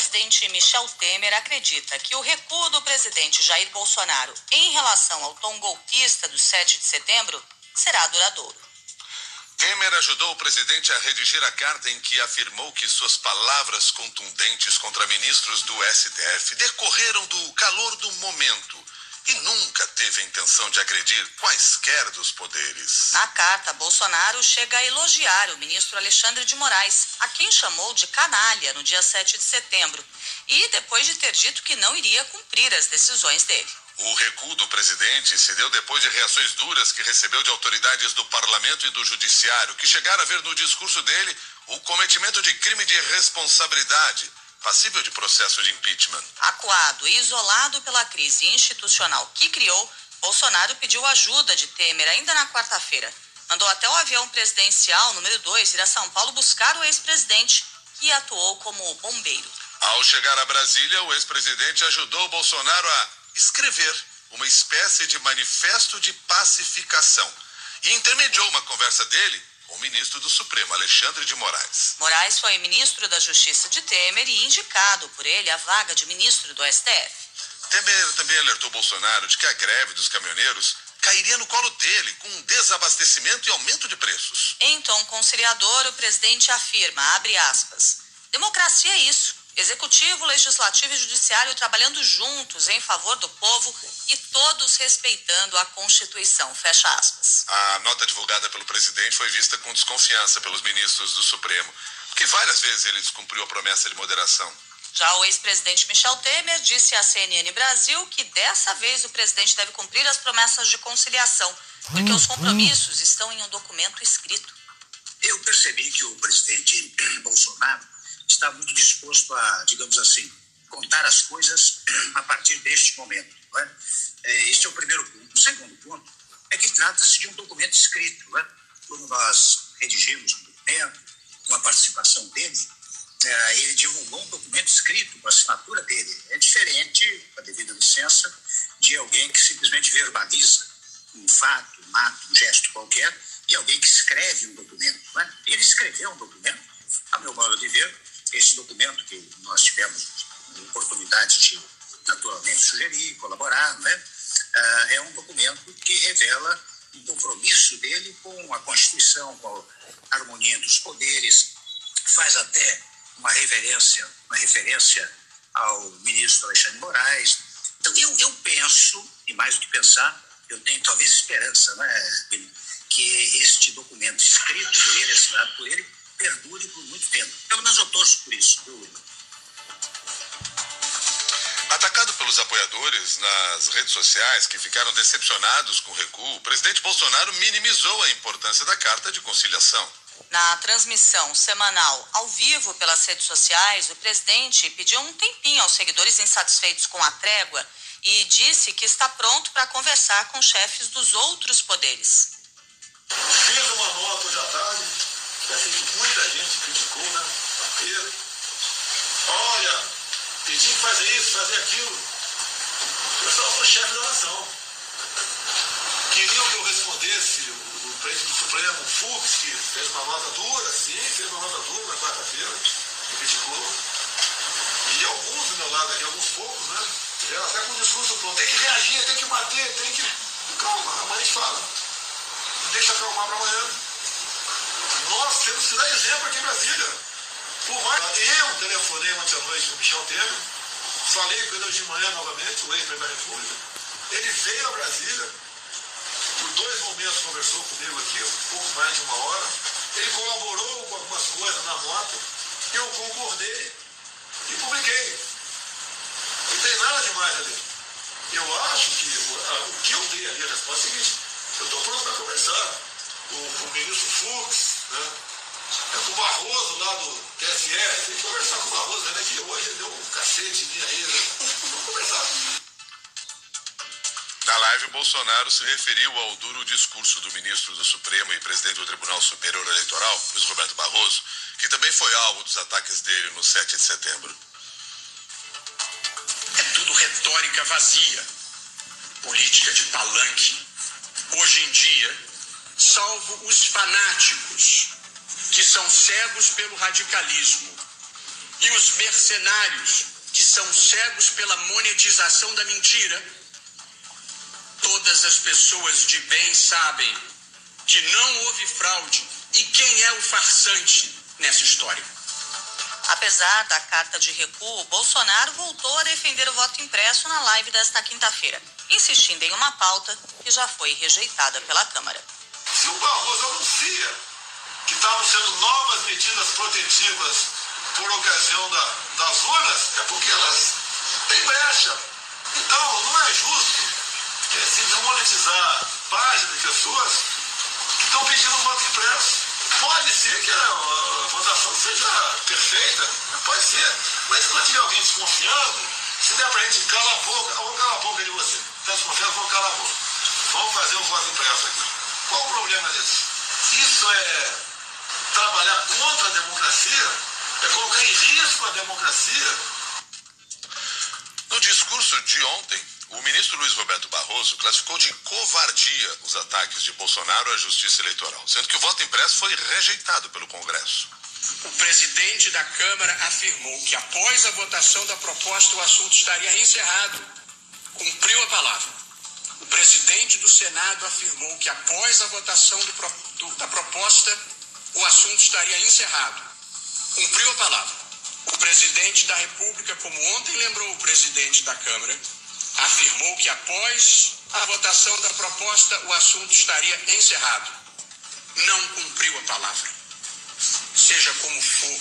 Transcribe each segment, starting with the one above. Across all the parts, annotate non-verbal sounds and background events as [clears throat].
ex-presidente Michel Temer acredita que o recuo do presidente Jair Bolsonaro em relação ao tom golpista do 7 de setembro será duradouro. Temer ajudou o presidente a redigir a carta em que afirmou que suas palavras contundentes contra ministros do STF decorreram do calor do momento e nunca teve a intenção de agredir quaisquer dos poderes. Na carta, Bolsonaro chega a elogiar o ministro Alexandre de Moraes, a quem chamou de canalha no dia 7 de setembro, e depois de ter dito que não iria cumprir as decisões dele. O recuo do presidente se deu depois de reações duras que recebeu de autoridades do parlamento e do judiciário, que chegaram a ver no discurso dele o cometimento de crime de responsabilidade passível de processo de impeachment. Acuado e isolado pela crise institucional que criou, Bolsonaro pediu ajuda de Temer ainda na quarta-feira. Mandou até o avião presidencial número 2 ir a São Paulo buscar o ex-presidente, que atuou como bombeiro. Ao chegar a Brasília, o ex-presidente ajudou Bolsonaro a escrever uma espécie de manifesto de pacificação e intermediou uma conversa dele o ministro do Supremo, Alexandre de Moraes. Moraes foi ministro da Justiça de Temer e indicado por ele a vaga de ministro do STF. Temer também alertou Bolsonaro de que a greve dos caminhoneiros cairia no colo dele com desabastecimento e aumento de preços. Em tom conciliador, o presidente afirma, abre aspas, democracia é isso Executivo, Legislativo e Judiciário trabalhando juntos em favor do povo e todos respeitando a Constituição. Fecha aspas. A nota divulgada pelo presidente foi vista com desconfiança pelos ministros do Supremo, porque várias vezes ele descumpriu a promessa de moderação. Já o ex-presidente Michel Temer disse à CNN Brasil que dessa vez o presidente deve cumprir as promessas de conciliação, porque os compromissos estão em um documento escrito. Eu percebi que o presidente [coughs] Bolsonaro está muito disposto a, digamos assim, contar as coisas [clears throat] a partir deste momento. É? É, este é o primeiro ponto. O segundo ponto é que trata-se de um documento escrito. É? Quando nós redigimos um documento, com a participação dele, é, ele divulgou um documento escrito com a assinatura dele. É diferente, com a devida licença, de alguém que simplesmente verbaliza um fato, um ato, um gesto qualquer, e alguém que escreve um documento. É? Ele escreveu um documento, a meu modo de ver, esse documento que nós tivemos oportunidade de, naturalmente, sugerir, colaborar, né? Ah, é um documento que revela um compromisso dele com a Constituição, com a harmonia dos poderes, faz até uma reverência, uma referência ao ministro Alexandre Moraes. Então, eu, eu penso, e mais do que pensar, eu tenho talvez esperança, né, que este documento escrito por ele, assinado por ele, perdure por muito tempo. Pelo menos eu torço por isso. Atacado pelos apoiadores nas redes sociais que ficaram decepcionados com o recuo, o presidente Bolsonaro minimizou a importância da carta de conciliação. Na transmissão semanal ao vivo pelas redes sociais, o presidente pediu um tempinho aos seguidores insatisfeitos com a trégua e disse que está pronto para conversar com chefes dos outros poderes. Fiz uma nota hoje à tarde já sei que muita gente criticou, né? Porque, olha, pedindo fazer isso, fazer aquilo. Eu só sou chefe da nação. Queriam que eu respondesse o presidente do Supremo, o Fux, que fez uma nota dura, sim, fez uma nota dura na quarta-feira, me criticou. E alguns do meu lado aqui, alguns poucos, né? Vieram até com o discurso pronto. Tem que reagir, tem que bater, tem que. Calma, amanhã a gente fala. Deixa acalmar para amanhã. Nós temos que dar exemplo aqui em Brasília. Por mais eu telefonei ontem à noite com o Michel Temer, falei com ele hoje de manhã novamente, o ex-presidente da República. Ele veio a Brasília, por dois momentos conversou comigo aqui, um pouco mais de uma hora. Ele colaborou com algumas coisas na nota, eu concordei e publiquei. Não tem nada demais ali. Eu acho que o, que eu dei ali a resposta é a seguinte, eu estou pronto para conversar com o ministro Fux, né? É com o Barroso lá do TSE, tem que conversar com o Barroso, né? Que hoje ele deu um cacete em mim aí, né? Vamos conversar. Na live, Bolsonaro se referiu ao duro discurso do ministro do Supremo e presidente do Tribunal Superior Eleitoral, Luiz Roberto Barroso, que também foi alvo dos ataques dele no 7 de setembro. É tudo retórica vazia, política de palanque. Hoje em dia, salvo os fanáticos, que são cegos pelo radicalismo. e os mercenários que são cegos pela monetização da mentira, todas as pessoas de bem sabem que não houve fraude e quem é o farsante nessa história. Apesar da carta de recuo, Bolsonaro voltou a defender o voto impresso na live desta quinta-feira, insistindo em uma pauta que já foi rejeitada pela Câmara. Se o Barroso anuncia que estavam sendo novas medidas protetivas por ocasião da, das urnas, é porque elas têm brecha. Então, não é justo é, se desmonetizar páginas de pessoas que estão pedindo voto impresso. Pode ser que a, a, votação seja perfeita, pode ser. Mas quando tiver alguém desconfiando, se der pra gente calar a boca, vamos calar a boca de você. Está desconfiando, vamos calar a boca. Vamos fazer o voto impresso aqui. Qual o problema disso? Isso é trabalhar contra a democracia? É colocar em risco a democracia? No discurso de ontem, o ministro Luiz Roberto Barroso classificou de covardia os ataques de Bolsonaro à justiça eleitoral, sendo que o voto impresso foi rejeitado pelo Congresso. O presidente da Câmara afirmou que após a votação da proposta o assunto estaria encerrado. Cumpriu a palavra. Presidente do Senado afirmou que após a votação do, do, da proposta o assunto estaria encerrado. Cumpriu a palavra. O presidente da República, como ontem lembrou o presidente da Câmara, afirmou que após a votação da proposta o assunto estaria encerrado. Não cumpriu a palavra. Seja como for,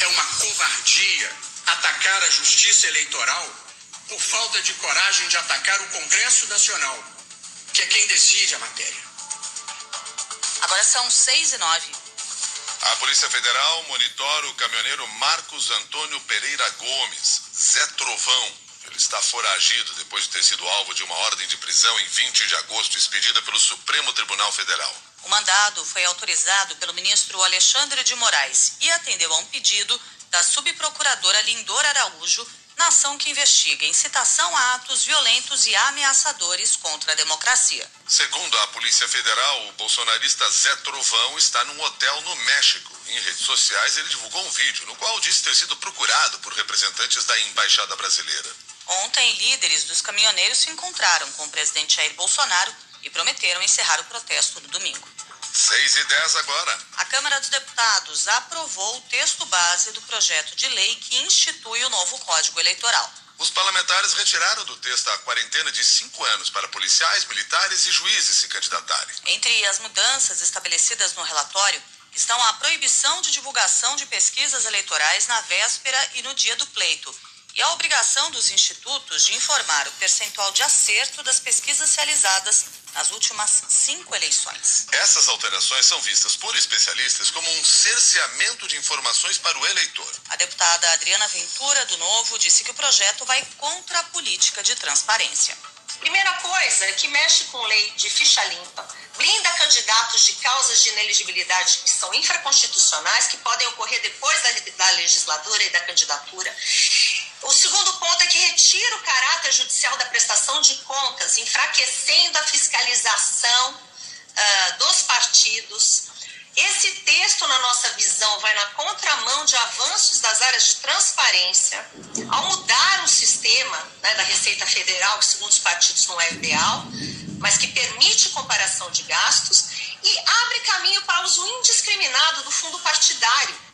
é uma covardia atacar a justiça eleitoral por falta de coragem de atacar o Congresso Nacional, que é quem decide a matéria. Agora são seis e nove. A Polícia Federal monitora o caminhoneiro Marcos Antônio Pereira Gomes, Zé Trovão, ele está foragido depois de ter sido alvo de uma ordem de prisão em 20 de agosto, expedida pelo Supremo Tribunal Federal. O mandado foi autorizado pelo ministro Alexandre de Moraes e atendeu a um pedido da subprocuradora Lindor Araújo na ação que investiga incitação a atos violentos e ameaçadores contra a democracia. Segundo a Polícia Federal, o bolsonarista Zé Trovão está num hotel no México. Em redes sociais, ele divulgou um vídeo no qual disse ter sido procurado por representantes da Embaixada Brasileira. Ontem, líderes dos caminhoneiros se encontraram com o presidente Jair Bolsonaro e prometeram encerrar o protesto no domingo. 6 e 10 agora. A Câmara dos Deputados aprovou o texto base do projeto de lei que institui o novo Código Eleitoral. Os parlamentares retiraram do texto a quarentena de cinco anos para policiais, militares e juízes se candidatarem. Entre as mudanças estabelecidas no relatório estão a proibição de divulgação de pesquisas eleitorais na véspera e no dia do pleito e a obrigação dos institutos de informar o percentual de acerto das pesquisas realizadas nas últimas cinco eleições. Essas alterações são vistas por especialistas como um cerceamento de informações para o eleitor. A deputada Adriana Ventura, do Novo, disse que o projeto vai contra a política de transparência. Primeira coisa que mexe com lei de ficha limpa, blinda candidatos de causas de ineligibilidade que são infraconstitucionais, que podem ocorrer depois da, da legislatura e da candidatura. O segundo ponto é que retira o caráter judicial da prestação de contas, enfraquecendo a fiscalização uh, dos partidos. Esse texto, na nossa visão, vai na contramão de avanços das áreas de transparência, ao mudar o sistema né, da Receita Federal, que segundo os partidos não é ideal, mas que permite comparação de gastos e abre caminho para uso indiscriminado do fundo partidário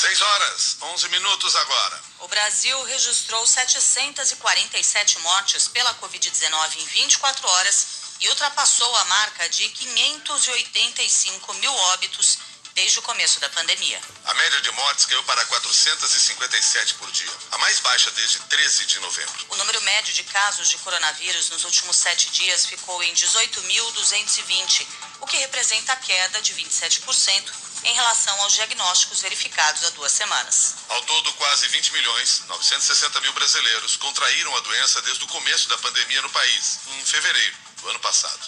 6 horas, 11 minutos agora. O Brasil registrou 747 mortes pela Covid-19 em 24 horas e ultrapassou a marca de 585 mil óbitos desde o começo da pandemia. A média de mortes caiu para 457 por dia, a mais baixa desde 13 de novembro. O número médio de casos de coronavírus nos últimos sete dias ficou em 18.220, o que representa a queda de 27% em relação aos diagnósticos verificados há duas semanas. Ao todo, quase 20 milhões 960 mil brasileiros contraíram a doença desde o começo da pandemia no país, em fevereiro do ano passado.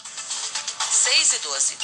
6 e 12.